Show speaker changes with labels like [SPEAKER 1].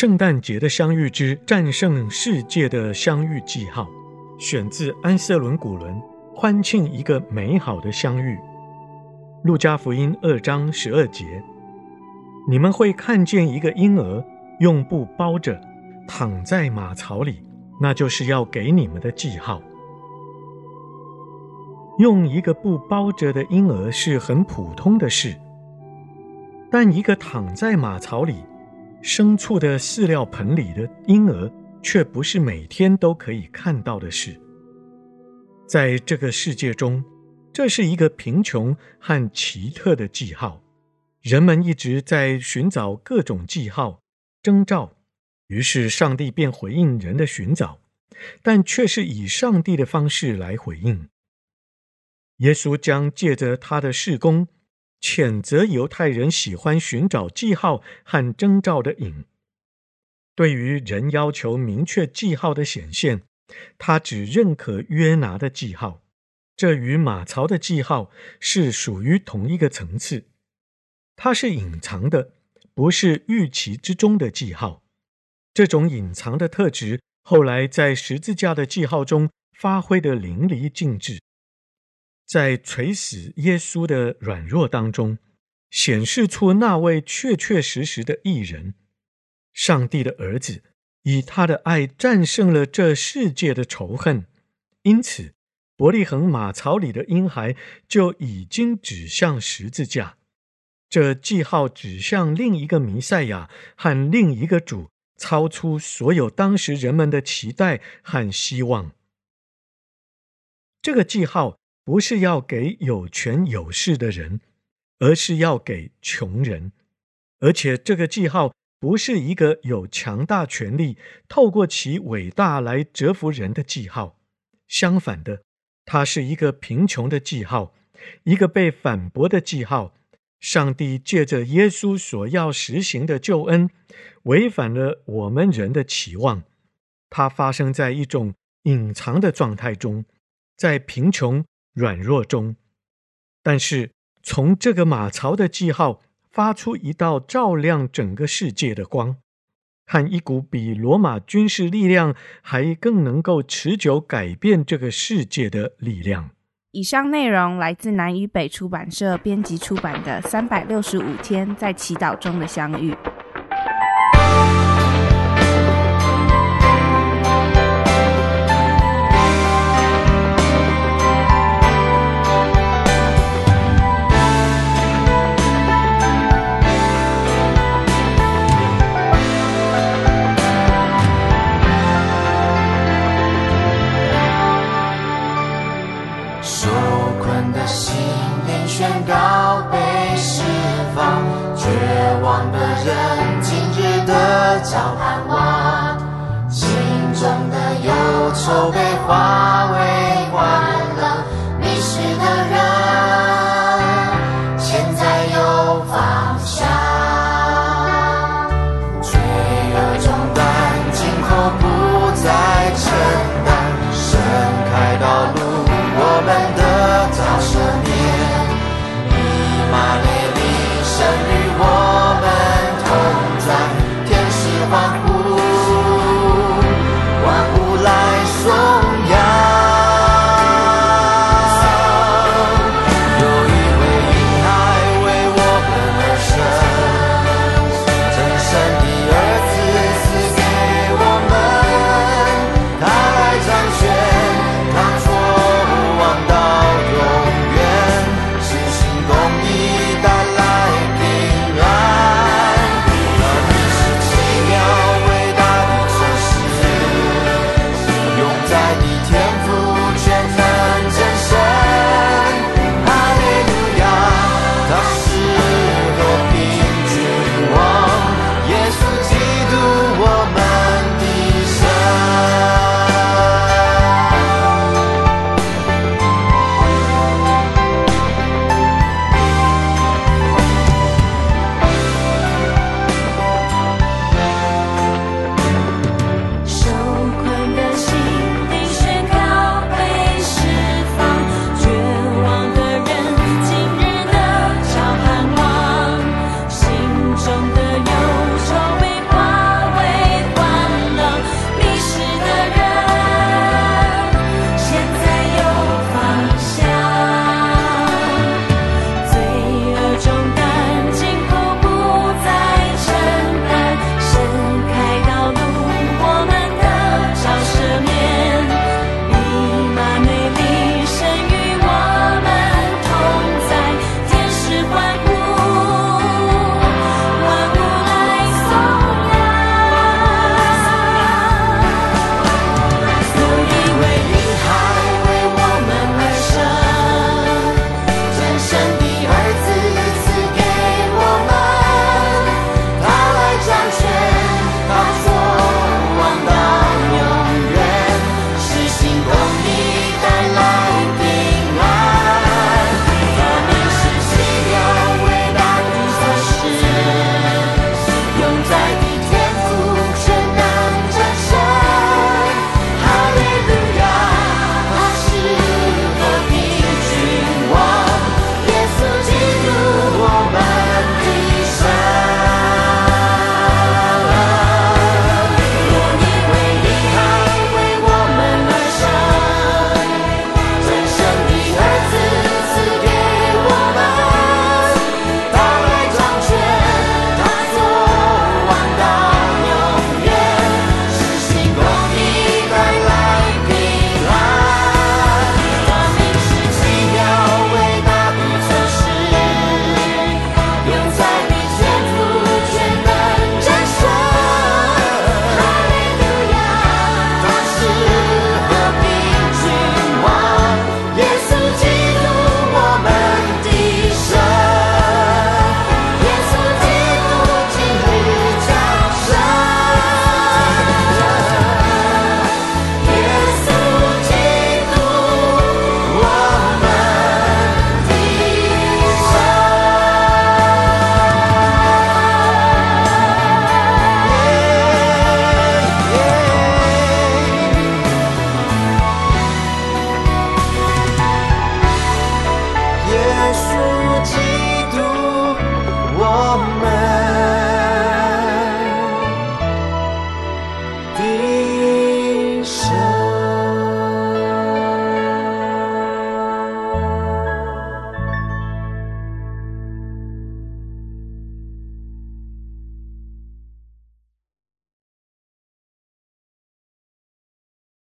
[SPEAKER 1] 圣诞节的相遇之战胜世界的相遇记号，选自安瑟伦古伦欢庆一个美好的相遇。路加福音二章十二节，你们会看见一个婴儿用布包着，躺在马槽里，那就是要给你们的记号。用一个布包着的婴儿是很普通的事，但一个躺在马槽里。牲畜的饲料盆里的婴儿，却不是每天都可以看到的事。在这个世界中，这是一个贫穷和奇特的记号。人们一直在寻找各种记号、征兆，于是上帝便回应人的寻找，但却是以上帝的方式来回应。耶稣将借着他的事工。谴责犹太人喜欢寻找记号和征兆的瘾。对于人要求明确记号的显现，他只认可约拿的记号，这与马槽的记号是属于同一个层次。它是隐藏的，不是预期之中的记号。这种隐藏的特质，后来在十字架的记号中发挥得淋漓尽致。在垂死耶稣的软弱当中，显示出那位确确实实的义人，上帝的儿子，以他的爱战胜了这世界的仇恨。因此，伯利恒马槽里的婴孩就已经指向十字架，这记号指向另一个弥赛亚和另一个主，超出所有当时人们的期待和希望。这个记号。不是要给有权有势的人，而是要给穷人。而且这个记号不是一个有强大权力透过其伟大来折服人的记号，相反的，它是一个贫穷的记号，一个被反驳的记号。上帝借着耶稣所要实行的救恩，违反了我们人的期望。它发生在一种隐藏的状态中，在贫穷。软弱中，但是从这个马槽的记号发出一道照亮整个世界的光，和一股比罗马军事力量还更能够持久改变这个世界的力量。
[SPEAKER 2] 以上内容来自南与北出版社编辑出版的《三百六十五天在祈祷中的相遇》。
[SPEAKER 3] 的心灵宣告被释放，绝望的人今日得早盼望，心中的忧愁被化为。